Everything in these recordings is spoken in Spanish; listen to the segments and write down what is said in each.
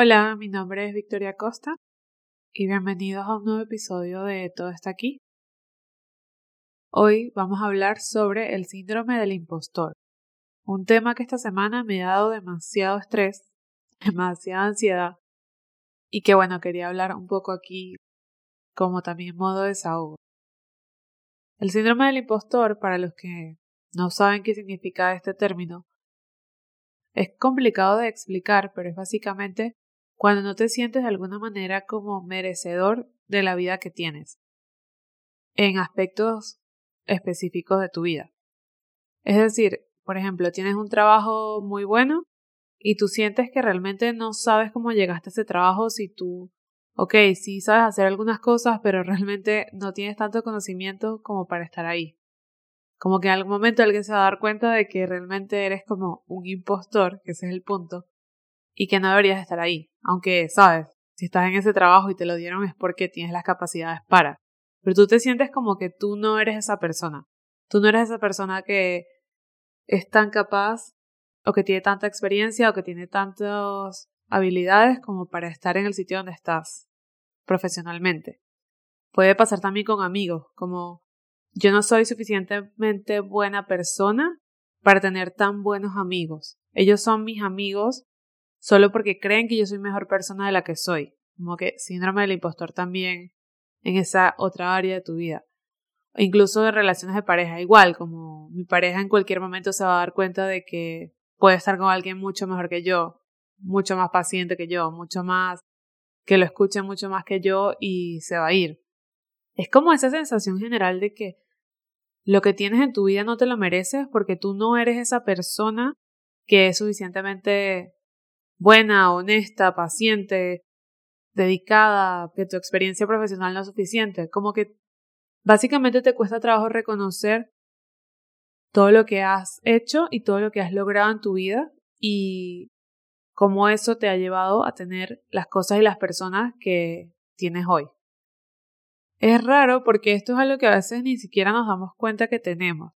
Hola, mi nombre es Victoria Costa y bienvenidos a un nuevo episodio de Todo está aquí. Hoy vamos a hablar sobre el síndrome del impostor, un tema que esta semana me ha dado demasiado estrés, demasiada ansiedad y que bueno, quería hablar un poco aquí como también modo de desahogo. El síndrome del impostor, para los que no saben qué significa este término, es complicado de explicar, pero es básicamente cuando no te sientes de alguna manera como merecedor de la vida que tienes, en aspectos específicos de tu vida. Es decir, por ejemplo, tienes un trabajo muy bueno y tú sientes que realmente no sabes cómo llegaste a ese trabajo si tú, ok, sí sabes hacer algunas cosas, pero realmente no tienes tanto conocimiento como para estar ahí. Como que en algún momento alguien se va a dar cuenta de que realmente eres como un impostor, que ese es el punto, y que no deberías estar ahí. Aunque, sabes, si estás en ese trabajo y te lo dieron es porque tienes las capacidades para. Pero tú te sientes como que tú no eres esa persona. Tú no eres esa persona que es tan capaz o que tiene tanta experiencia o que tiene tantas habilidades como para estar en el sitio donde estás profesionalmente. Puede pasar también con amigos, como yo no soy suficientemente buena persona para tener tan buenos amigos. Ellos son mis amigos solo porque creen que yo soy mejor persona de la que soy. Como que síndrome del impostor también en esa otra área de tu vida. Incluso de relaciones de pareja, igual, como mi pareja en cualquier momento se va a dar cuenta de que puede estar con alguien mucho mejor que yo, mucho más paciente que yo, mucho más, que lo escuche mucho más que yo y se va a ir. Es como esa sensación general de que lo que tienes en tu vida no te lo mereces porque tú no eres esa persona que es suficientemente buena, honesta, paciente, dedicada, que tu experiencia profesional no es suficiente. Como que básicamente te cuesta trabajo reconocer todo lo que has hecho y todo lo que has logrado en tu vida y cómo eso te ha llevado a tener las cosas y las personas que tienes hoy. Es raro porque esto es algo que a veces ni siquiera nos damos cuenta que tenemos,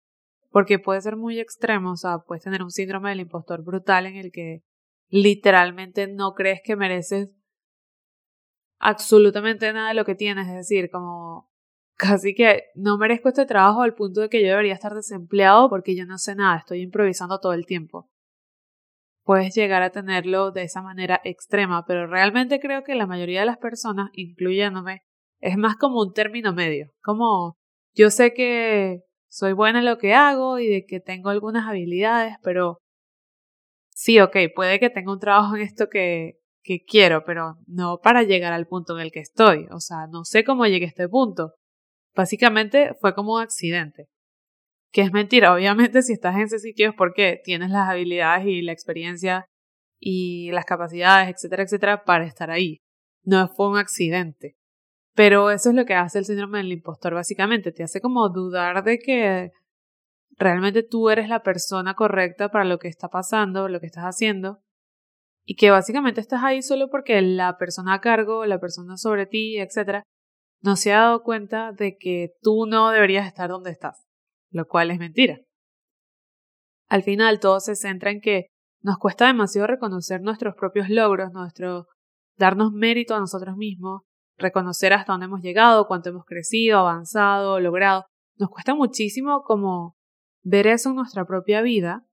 porque puede ser muy extremo, o sea, puedes tener un síndrome del impostor brutal en el que literalmente no crees que mereces absolutamente nada de lo que tienes, es decir, como casi que no merezco este trabajo al punto de que yo debería estar desempleado porque yo no sé nada, estoy improvisando todo el tiempo. Puedes llegar a tenerlo de esa manera extrema, pero realmente creo que la mayoría de las personas, incluyéndome, es más como un término medio, como yo sé que soy buena en lo que hago y de que tengo algunas habilidades, pero sí, ok, puede que tenga un trabajo en esto que, que quiero, pero no para llegar al punto en el que estoy. O sea, no sé cómo llegué a este punto. Básicamente fue como un accidente. Que es mentira, obviamente si estás en ese sitio es porque tienes las habilidades y la experiencia y las capacidades, etcétera, etcétera, para estar ahí. No fue un accidente. Pero eso es lo que hace el síndrome del impostor, básicamente. Te hace como dudar de que realmente tú eres la persona correcta para lo que está pasando, lo que estás haciendo, y que básicamente estás ahí solo porque la persona a cargo, la persona sobre ti, etcétera, no se ha dado cuenta de que tú no deberías estar donde estás, lo cual es mentira. Al final todo se centra en que nos cuesta demasiado reconocer nuestros propios logros, nuestro darnos mérito a nosotros mismos, reconocer hasta dónde hemos llegado, cuánto hemos crecido, avanzado, logrado. Nos cuesta muchísimo como ver eso en nuestra propia vida,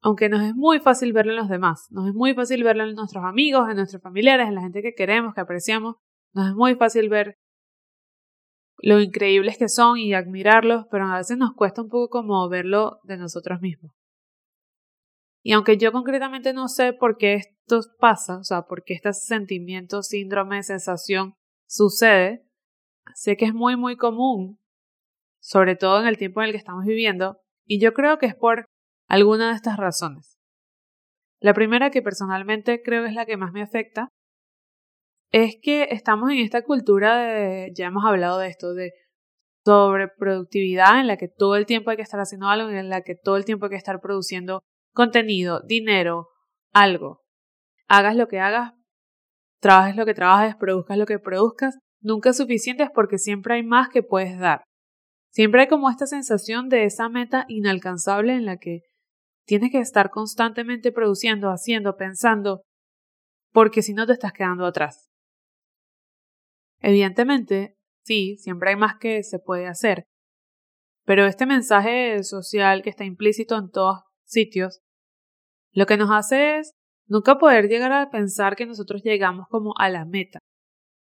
aunque nos es muy fácil verlo en los demás, nos es muy fácil verlo en nuestros amigos, en nuestros familiares, en la gente que queremos, que apreciamos, nos es muy fácil ver lo increíbles que son y admirarlos, pero a veces nos cuesta un poco como verlo de nosotros mismos. Y aunque yo concretamente no sé por qué esto pasa, o sea, por qué este sentimiento, síndrome, sensación sucede, sé que es muy, muy común sobre todo en el tiempo en el que estamos viviendo, y yo creo que es por alguna de estas razones. La primera, que personalmente creo es la que más me afecta, es que estamos en esta cultura de, ya hemos hablado de esto, de sobreproductividad en la que todo el tiempo hay que estar haciendo algo, en la que todo el tiempo hay que estar produciendo contenido, dinero, algo. Hagas lo que hagas, trabajes lo que trabajes, produzcas lo que produzcas, nunca es suficiente porque siempre hay más que puedes dar. Siempre hay como esta sensación de esa meta inalcanzable en la que tienes que estar constantemente produciendo, haciendo, pensando, porque si no te estás quedando atrás. Evidentemente, sí, siempre hay más que se puede hacer, pero este mensaje social que está implícito en todos sitios, lo que nos hace es nunca poder llegar a pensar que nosotros llegamos como a la meta,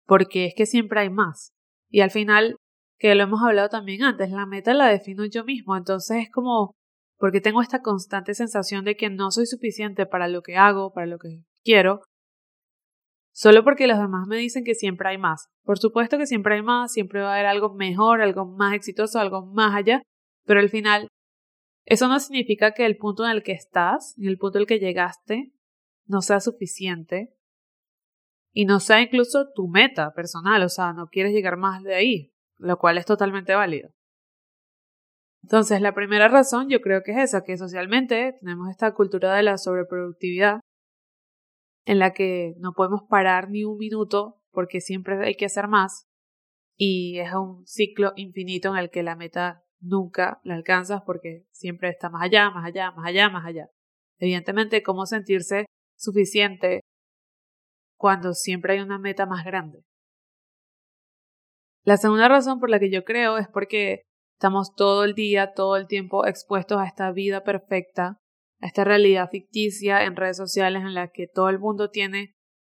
porque es que siempre hay más. Y al final, que lo hemos hablado también antes, la meta la defino yo mismo, entonces es como porque tengo esta constante sensación de que no soy suficiente para lo que hago, para lo que quiero, solo porque los demás me dicen que siempre hay más. Por supuesto que siempre hay más, siempre va a haber algo mejor, algo más exitoso, algo más allá, pero al final eso no significa que el punto en el que estás, en el punto en el que llegaste, no sea suficiente y no sea incluso tu meta personal, o sea, no quieres llegar más de ahí, lo cual es totalmente válido. Entonces, la primera razón yo creo que es esa, que socialmente tenemos esta cultura de la sobreproductividad en la que no podemos parar ni un minuto porque siempre hay que hacer más y es un ciclo infinito en el que la meta nunca la alcanzas porque siempre está más allá, más allá, más allá, más allá. Evidentemente, cómo sentirse suficiente cuando siempre hay una meta más grande. La segunda razón por la que yo creo es porque estamos todo el día, todo el tiempo expuestos a esta vida perfecta a esta realidad ficticia en redes sociales en la que todo el mundo tiene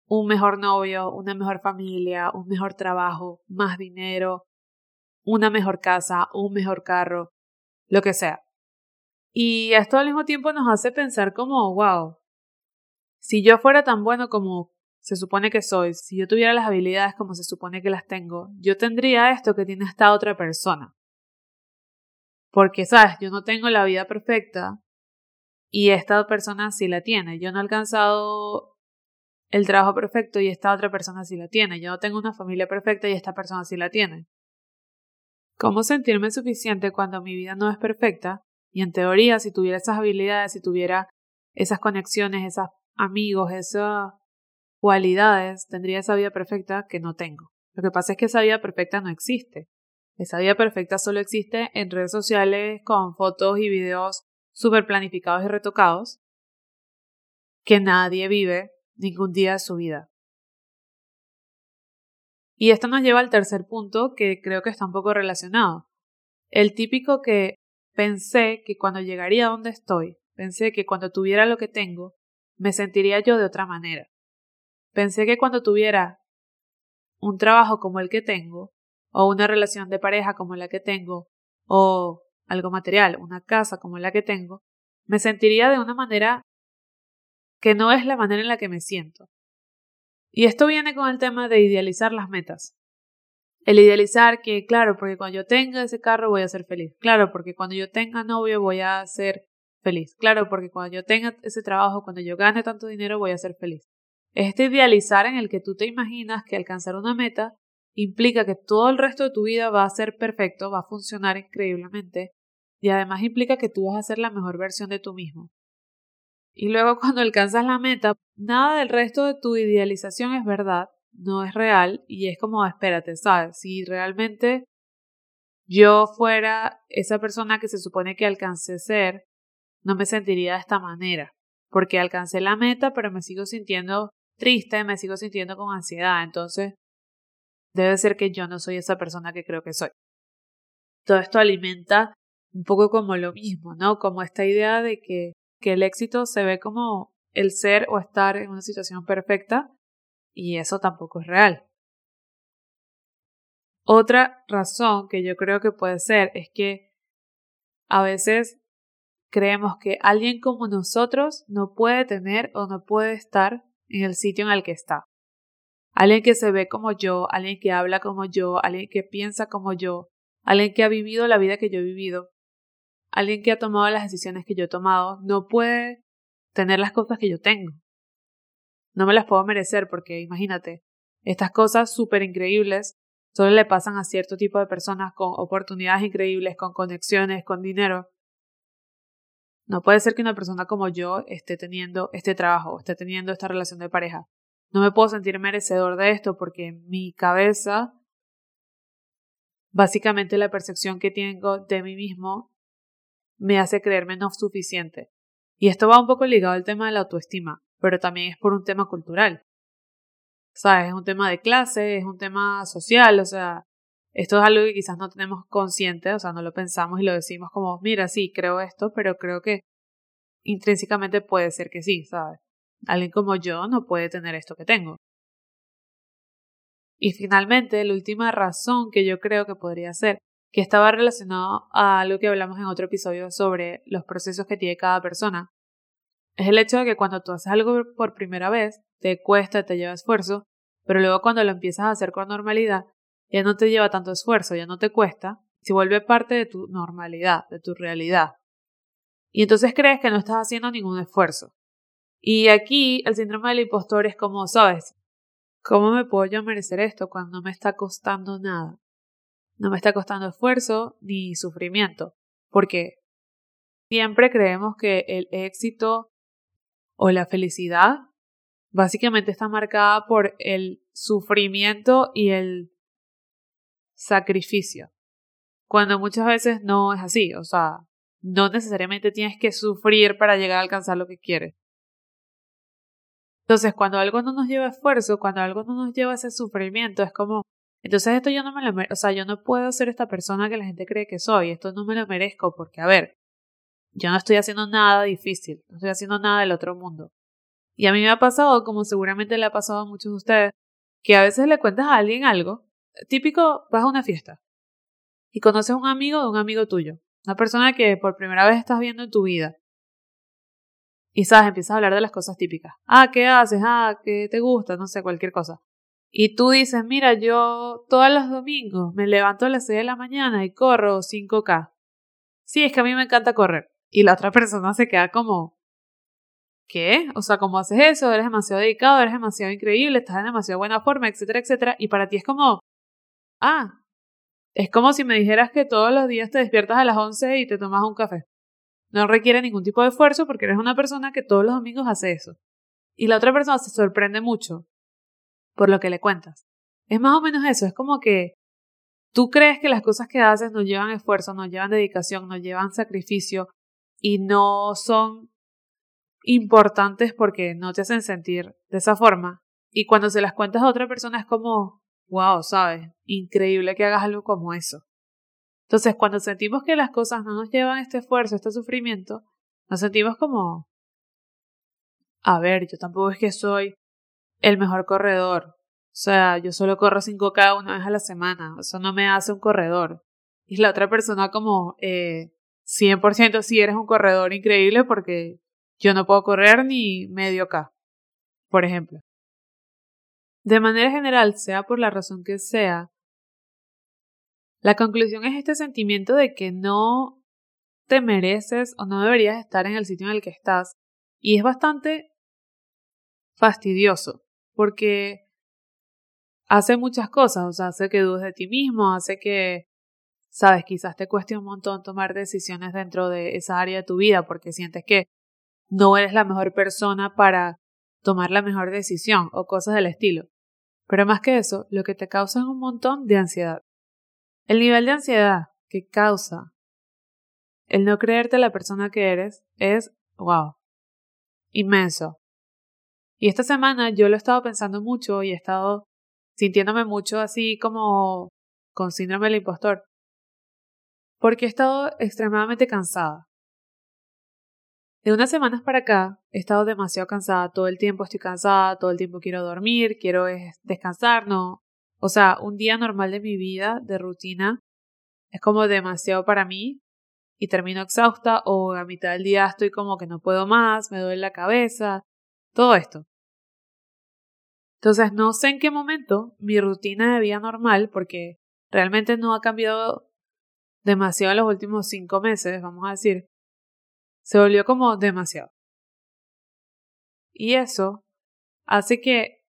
un mejor novio, una mejor familia, un mejor trabajo, más dinero, una mejor casa, un mejor carro, lo que sea. Y esto al mismo tiempo nos hace pensar como, wow, si yo fuera tan bueno como se supone que soy, si yo tuviera las habilidades como se supone que las tengo, yo tendría esto que tiene esta otra persona. Porque, sabes, yo no tengo la vida perfecta, y esta persona sí la tiene. Yo no he alcanzado el trabajo perfecto y esta otra persona sí la tiene. Yo no tengo una familia perfecta y esta persona sí la tiene. ¿Cómo sentirme suficiente cuando mi vida no es perfecta? Y en teoría, si tuviera esas habilidades, si tuviera esas conexiones, esos amigos, esas cualidades, tendría esa vida perfecta que no tengo. Lo que pasa es que esa vida perfecta no existe. Esa vida perfecta solo existe en redes sociales con fotos y videos súper planificados y retocados que nadie vive ningún día de su vida. Y esto nos lleva al tercer punto que creo que está un poco relacionado. El típico que pensé que cuando llegaría a donde estoy, pensé que cuando tuviera lo que tengo, me sentiría yo de otra manera. Pensé que cuando tuviera un trabajo como el que tengo, o una relación de pareja como la que tengo, o algo material, una casa como la que tengo, me sentiría de una manera que no es la manera en la que me siento. Y esto viene con el tema de idealizar las metas. El idealizar que, claro, porque cuando yo tenga ese carro voy a ser feliz. Claro, porque cuando yo tenga novio voy a ser feliz. Claro, porque cuando yo tenga ese trabajo, cuando yo gane tanto dinero voy a ser feliz. Este idealizar en el que tú te imaginas que alcanzar una meta implica que todo el resto de tu vida va a ser perfecto, va a funcionar increíblemente y además implica que tú vas a ser la mejor versión de tú mismo. Y luego cuando alcanzas la meta, nada del resto de tu idealización es verdad, no es real y es como, espérate, ¿sabes? Si realmente yo fuera esa persona que se supone que alcancé ser, no me sentiría de esta manera, porque alcancé la meta, pero me sigo sintiendo triste, me sigo sintiendo con ansiedad, entonces debe ser que yo no soy esa persona que creo que soy. Todo esto alimenta un poco como lo mismo, ¿no? Como esta idea de que, que el éxito se ve como el ser o estar en una situación perfecta y eso tampoco es real. Otra razón que yo creo que puede ser es que a veces creemos que alguien como nosotros no puede tener o no puede estar en el sitio en el que está. Alguien que se ve como yo, alguien que habla como yo, alguien que piensa como yo, alguien que ha vivido la vida que yo he vivido, alguien que ha tomado las decisiones que yo he tomado no puede tener las cosas que yo tengo. No me las puedo merecer porque imagínate, estas cosas súper increíbles solo le pasan a cierto tipo de personas con oportunidades increíbles, con conexiones, con dinero. No puede ser que una persona como yo esté teniendo este trabajo, esté teniendo esta relación de pareja. No me puedo sentir merecedor de esto porque mi cabeza, básicamente la percepción que tengo de mí mismo me hace creerme no suficiente. Y esto va un poco ligado al tema de la autoestima, pero también es por un tema cultural. ¿sabes? Es un tema de clase, es un tema social, o sea, esto es algo que quizás no tenemos consciente, o sea, no lo pensamos y lo decimos como, mira, sí, creo esto, pero creo que intrínsecamente puede ser que sí, ¿sabes? Alguien como yo no puede tener esto que tengo. Y finalmente, la última razón que yo creo que podría ser, que estaba relacionado a algo que hablamos en otro episodio sobre los procesos que tiene cada persona, es el hecho de que cuando tú haces algo por primera vez, te cuesta, te lleva esfuerzo, pero luego cuando lo empiezas a hacer con normalidad, ya no te lleva tanto esfuerzo, ya no te cuesta, se vuelve parte de tu normalidad, de tu realidad. Y entonces crees que no estás haciendo ningún esfuerzo. Y aquí el síndrome del impostor es como, sabes, ¿cómo me puedo yo merecer esto cuando no me está costando nada? No me está costando esfuerzo ni sufrimiento, porque siempre creemos que el éxito o la felicidad básicamente está marcada por el sufrimiento y el sacrificio. Cuando muchas veces no es así, o sea, no necesariamente tienes que sufrir para llegar a alcanzar lo que quieres. Entonces, cuando algo no nos lleva esfuerzo, cuando algo no nos lleva ese sufrimiento, es como, entonces esto yo no me lo merezco, o sea, yo no puedo ser esta persona que la gente cree que soy, esto no me lo merezco porque, a ver, yo no estoy haciendo nada difícil, no estoy haciendo nada del otro mundo. Y a mí me ha pasado, como seguramente le ha pasado a muchos de ustedes, que a veces le cuentas a alguien algo, típico, vas a una fiesta y conoces un amigo de un amigo tuyo, una persona que por primera vez estás viendo en tu vida. Y sabes, empiezas a hablar de las cosas típicas. Ah, ¿qué haces? Ah, ¿qué te gusta? No sé, cualquier cosa. Y tú dices, mira, yo todos los domingos me levanto a las 6 de la mañana y corro 5K. Sí, es que a mí me encanta correr. Y la otra persona se queda como, ¿qué? O sea, ¿cómo haces eso? Eres demasiado dedicado, eres demasiado increíble, estás en demasiado buena forma, etcétera, etcétera. Y para ti es como, ah, es como si me dijeras que todos los días te despiertas a las 11 y te tomas un café. No requiere ningún tipo de esfuerzo porque eres una persona que todos los domingos hace eso. Y la otra persona se sorprende mucho por lo que le cuentas. Es más o menos eso, es como que tú crees que las cosas que haces no llevan esfuerzo, no llevan dedicación, no llevan sacrificio, y no son importantes porque no te hacen sentir de esa forma. Y cuando se las cuentas a otra persona es como, wow, ¿sabes? Increíble que hagas algo como eso. Entonces, cuando sentimos que las cosas no nos llevan este esfuerzo, este sufrimiento, nos sentimos como, a ver, yo tampoco es que soy el mejor corredor. O sea, yo solo corro 5K una vez a la semana. Eso no me hace un corredor. Y la otra persona como, eh, 100% si eres un corredor increíble porque yo no puedo correr ni medio K, por ejemplo. De manera general, sea por la razón que sea, la conclusión es este sentimiento de que no te mereces o no deberías estar en el sitio en el que estás. Y es bastante fastidioso, porque hace muchas cosas, o sea, hace que dudes de ti mismo, hace que sabes, quizás te cueste un montón tomar decisiones dentro de esa área de tu vida porque sientes que no eres la mejor persona para tomar la mejor decisión o cosas del estilo. Pero más que eso, lo que te causa es un montón de ansiedad. El nivel de ansiedad que causa el no creerte la persona que eres es, wow, inmenso. Y esta semana yo lo he estado pensando mucho y he estado sintiéndome mucho así como con síndrome del impostor porque he estado extremadamente cansada. De unas semanas para acá he estado demasiado cansada, todo el tiempo estoy cansada, todo el tiempo quiero dormir, quiero descansar, no. O sea, un día normal de mi vida, de rutina, es como demasiado para mí y termino exhausta o a mitad del día estoy como que no puedo más, me duele la cabeza, todo esto. Entonces no sé en qué momento mi rutina de vida normal, porque realmente no ha cambiado demasiado en los últimos cinco meses, vamos a decir, se volvió como demasiado. Y eso hace que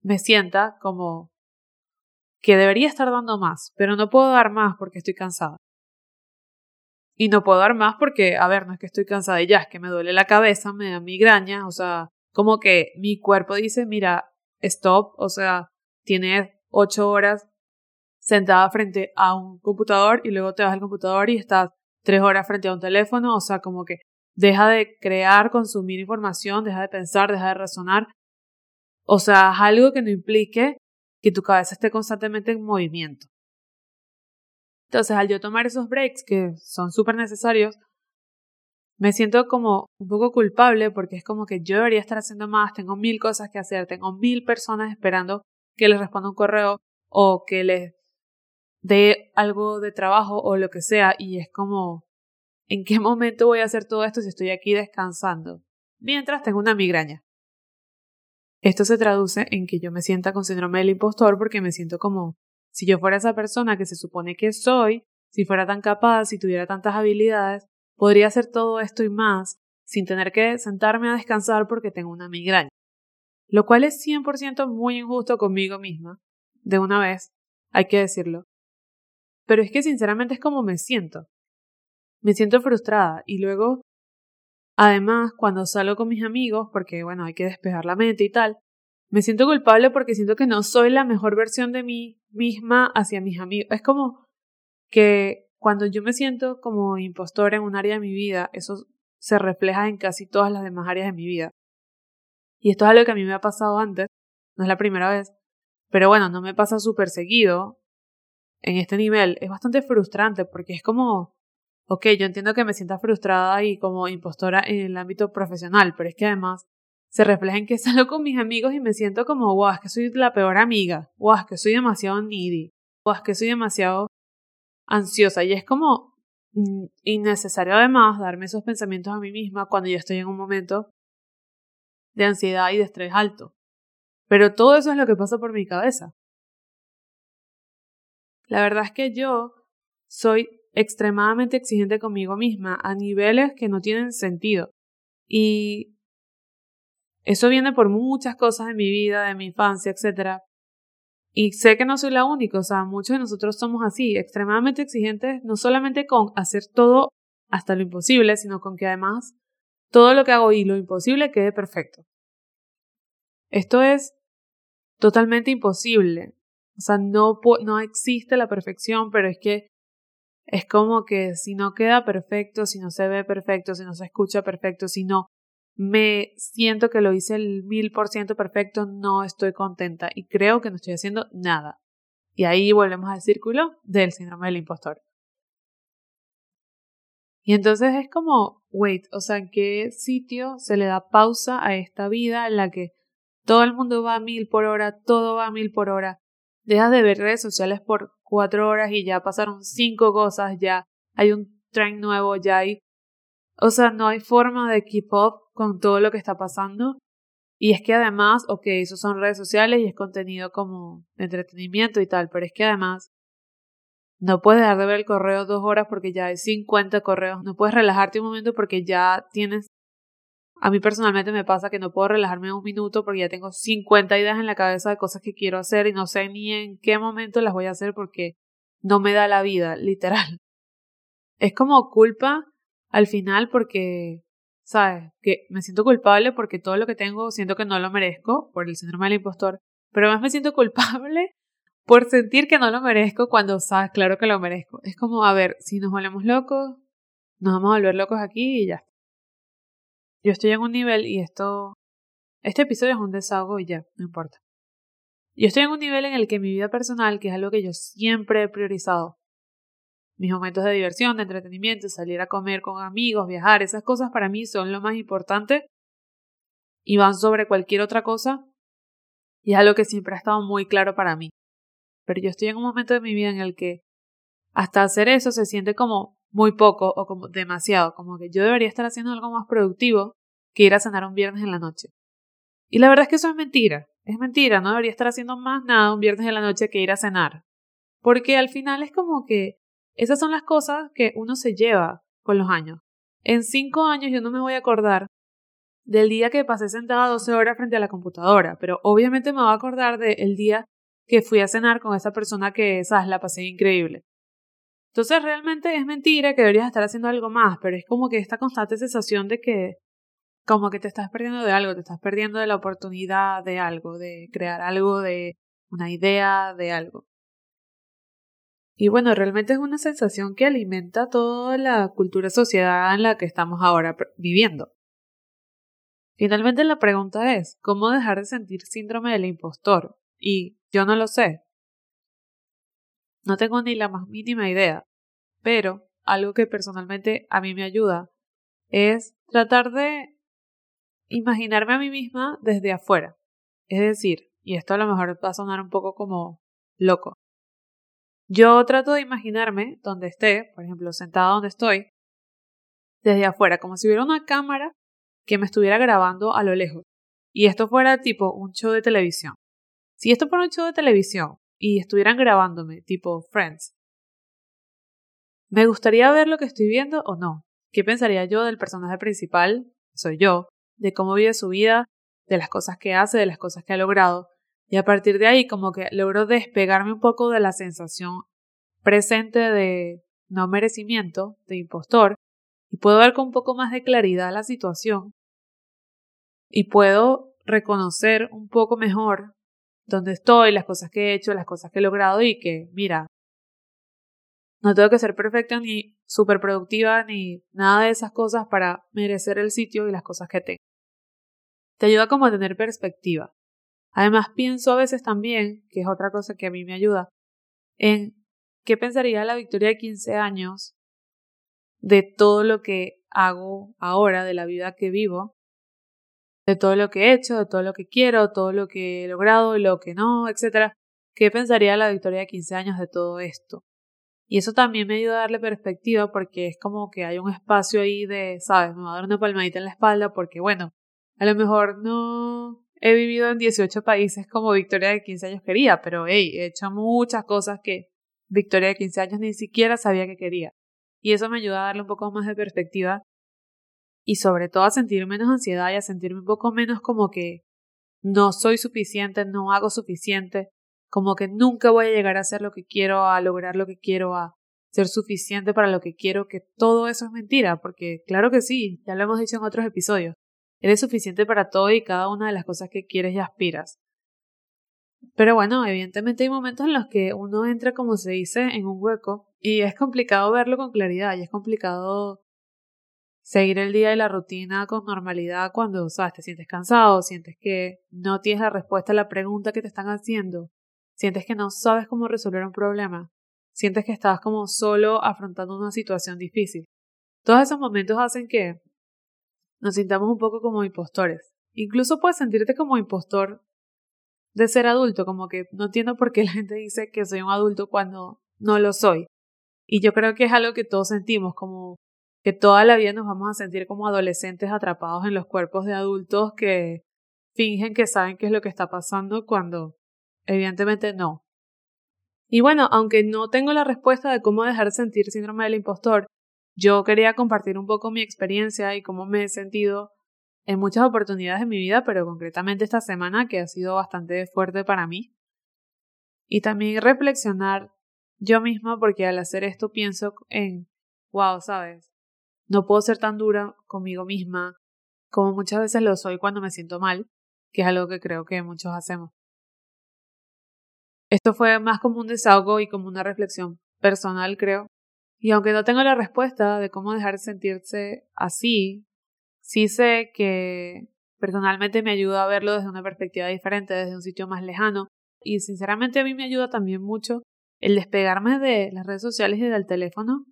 me sienta como que debería estar dando más, pero no puedo dar más porque estoy cansada. Y no puedo dar más porque, a ver, no es que estoy cansada y ya, es que me duele la cabeza, me da migraña, o sea, como que mi cuerpo dice, mira, stop, o sea, tienes ocho horas sentada frente a un computador y luego te vas al computador y estás tres horas frente a un teléfono, o sea, como que deja de crear, consumir información, deja de pensar, deja de razonar O sea, algo que no implique que tu cabeza esté constantemente en movimiento. Entonces, al yo tomar esos breaks que son súper necesarios, me siento como un poco culpable porque es como que yo debería estar haciendo más, tengo mil cosas que hacer, tengo mil personas esperando que les responda un correo o que les dé algo de trabajo o lo que sea y es como, ¿en qué momento voy a hacer todo esto si estoy aquí descansando? Mientras tengo una migraña. Esto se traduce en que yo me sienta con síndrome del impostor porque me siento como si yo fuera esa persona que se supone que soy, si fuera tan capaz, si tuviera tantas habilidades, podría hacer todo esto y más sin tener que sentarme a descansar porque tengo una migraña. Lo cual es 100% muy injusto conmigo misma, de una vez, hay que decirlo. Pero es que sinceramente es como me siento. Me siento frustrada y luego Además, cuando salgo con mis amigos, porque bueno, hay que despejar la mente y tal, me siento culpable porque siento que no soy la mejor versión de mí misma hacia mis amigos. Es como que cuando yo me siento como impostora en un área de mi vida, eso se refleja en casi todas las demás áreas de mi vida. Y esto es algo que a mí me ha pasado antes, no es la primera vez, pero bueno, no me pasa súper seguido en este nivel. Es bastante frustrante porque es como ok, yo entiendo que me sienta frustrada y como impostora en el ámbito profesional, pero es que además se refleja en que salgo con mis amigos y me siento como, wow, es que soy la peor amiga, wow, es que soy demasiado needy, wow, es que soy demasiado ansiosa y es como mm, innecesario además darme esos pensamientos a mí misma cuando yo estoy en un momento de ansiedad y de estrés alto. Pero todo eso es lo que pasa por mi cabeza. La verdad es que yo soy extremadamente exigente conmigo misma a niveles que no tienen sentido. Y eso viene por muchas cosas de mi vida, de mi infancia, etc. Y sé que no soy la única, o sea, muchos de nosotros somos así, extremadamente exigentes, no solamente con hacer todo hasta lo imposible, sino con que además todo lo que hago y lo imposible quede perfecto. Esto es totalmente imposible. O sea, no, no existe la perfección, pero es que es como que si no queda perfecto, si no se ve perfecto, si no se escucha perfecto, si no me siento que lo hice el mil por ciento perfecto, no estoy contenta y creo que no estoy haciendo nada. Y ahí volvemos al círculo del síndrome del impostor. Y entonces es como, wait, o sea, ¿en qué sitio se le da pausa a esta vida en la que todo el mundo va a mil por hora, todo va a mil por hora? Dejas de ver redes sociales por cuatro horas y ya pasaron cinco cosas, ya hay un tren nuevo, ya hay... O sea, no hay forma de keep up con todo lo que está pasando. Y es que además, ok, eso son redes sociales y es contenido como entretenimiento y tal, pero es que además no puedes dejar de ver el correo dos horas porque ya hay 50 correos, no puedes relajarte un momento porque ya tienes a mí personalmente me pasa que no puedo relajarme un minuto porque ya tengo 50 ideas en la cabeza de cosas que quiero hacer y no sé ni en qué momento las voy a hacer porque no me da la vida, literal. Es como culpa al final porque, ¿sabes? Que me siento culpable porque todo lo que tengo siento que no lo merezco por el síndrome del impostor, pero además me siento culpable por sentir que no lo merezco cuando sabes claro que lo merezco. Es como, a ver, si nos volvemos locos, nos vamos a volver locos aquí y ya yo estoy en un nivel y esto... Este episodio es un desahogo y ya, no importa. Yo estoy en un nivel en el que mi vida personal, que es algo que yo siempre he priorizado, mis momentos de diversión, de entretenimiento, salir a comer con amigos, viajar, esas cosas para mí son lo más importante y van sobre cualquier otra cosa y es algo que siempre ha estado muy claro para mí. Pero yo estoy en un momento de mi vida en el que hasta hacer eso se siente como muy poco o como demasiado, como que yo debería estar haciendo algo más productivo que ir a cenar un viernes en la noche. Y la verdad es que eso es mentira, es mentira, no debería estar haciendo más nada un viernes en la noche que ir a cenar. Porque al final es como que esas son las cosas que uno se lleva con los años. En cinco años yo no me voy a acordar del día que pasé sentada 12 horas frente a la computadora, pero obviamente me voy a acordar del día que fui a cenar con esa persona que, sabes, la pasé increíble. Entonces realmente es mentira que deberías estar haciendo algo más, pero es como que esta constante sensación de que como que te estás perdiendo de algo, te estás perdiendo de la oportunidad de algo, de crear algo, de una idea, de algo. Y bueno, realmente es una sensación que alimenta toda la cultura sociedad en la que estamos ahora viviendo. Finalmente la pregunta es, ¿cómo dejar de sentir síndrome del impostor? Y yo no lo sé. No tengo ni la más mínima idea, pero algo que personalmente a mí me ayuda es tratar de imaginarme a mí misma desde afuera. Es decir, y esto a lo mejor va a sonar un poco como loco. Yo trato de imaginarme donde esté, por ejemplo, sentada donde estoy, desde afuera, como si hubiera una cámara que me estuviera grabando a lo lejos. Y esto fuera tipo un show de televisión. Si esto fuera un show de televisión y estuvieran grabándome, tipo Friends, ¿me gustaría ver lo que estoy viendo o no? ¿Qué pensaría yo del personaje principal, soy yo, de cómo vive su vida, de las cosas que hace, de las cosas que ha logrado? Y a partir de ahí como que logro despegarme un poco de la sensación presente de no merecimiento, de impostor, y puedo ver con un poco más de claridad la situación y puedo reconocer un poco mejor dónde estoy, las cosas que he hecho, las cosas que he logrado y que, mira, no tengo que ser perfecta ni súper productiva ni nada de esas cosas para merecer el sitio y las cosas que tengo. Te ayuda como a tener perspectiva. Además, pienso a veces también, que es otra cosa que a mí me ayuda, en qué pensaría la Victoria de 15 años de todo lo que hago ahora, de la vida que vivo, de todo lo que he hecho, de todo lo que quiero, todo lo que he logrado, lo que no, etc. ¿Qué pensaría la Victoria de 15 años de todo esto? Y eso también me ayuda a darle perspectiva porque es como que hay un espacio ahí de, ¿sabes? Me va a dar una palmadita en la espalda porque, bueno, a lo mejor no he vivido en 18 países como Victoria de 15 años quería, pero hey, he hecho muchas cosas que Victoria de 15 años ni siquiera sabía que quería. Y eso me ayuda a darle un poco más de perspectiva y sobre todo a sentir menos ansiedad y a sentirme un poco menos como que no soy suficiente, no hago suficiente, como que nunca voy a llegar a hacer lo que quiero, a lograr lo que quiero, a ser suficiente para lo que quiero, que todo eso es mentira, porque claro que sí, ya lo hemos dicho en otros episodios, eres suficiente para todo y cada una de las cosas que quieres y aspiras. Pero bueno, evidentemente hay momentos en los que uno entra, como se dice, en un hueco y es complicado verlo con claridad y es complicado seguir el día y la rutina con normalidad cuando, sabes, te sientes cansado, sientes que no tienes la respuesta a la pregunta que te están haciendo, sientes que no sabes cómo resolver un problema, sientes que estás como solo afrontando una situación difícil. Todos esos momentos hacen que nos sintamos un poco como impostores. Incluso puedes sentirte como impostor de ser adulto, como que no entiendo por qué la gente dice que soy un adulto cuando no lo soy. Y yo creo que es algo que todos sentimos, como que toda la vida nos vamos a sentir como adolescentes atrapados en los cuerpos de adultos que fingen que saben qué es lo que está pasando cuando evidentemente no. Y bueno, aunque no tengo la respuesta de cómo dejar de sentir síndrome del impostor, yo quería compartir un poco mi experiencia y cómo me he sentido en muchas oportunidades de mi vida, pero concretamente esta semana que ha sido bastante fuerte para mí. Y también reflexionar yo misma porque al hacer esto pienso en, wow, sabes, no puedo ser tan dura conmigo misma como muchas veces lo soy cuando me siento mal, que es algo que creo que muchos hacemos. Esto fue más como un desahogo y como una reflexión personal, creo. Y aunque no tengo la respuesta de cómo dejar de sentirse así, sí sé que personalmente me ayuda a verlo desde una perspectiva diferente, desde un sitio más lejano. Y sinceramente a mí me ayuda también mucho el despegarme de las redes sociales y del teléfono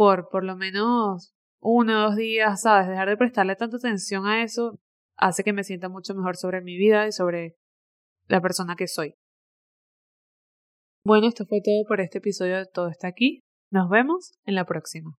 por por lo menos uno o dos días, ¿sabes? Dejar de prestarle tanta atención a eso hace que me sienta mucho mejor sobre mi vida y sobre la persona que soy. Bueno, esto fue todo por este episodio de Todo está aquí. Nos vemos en la próxima.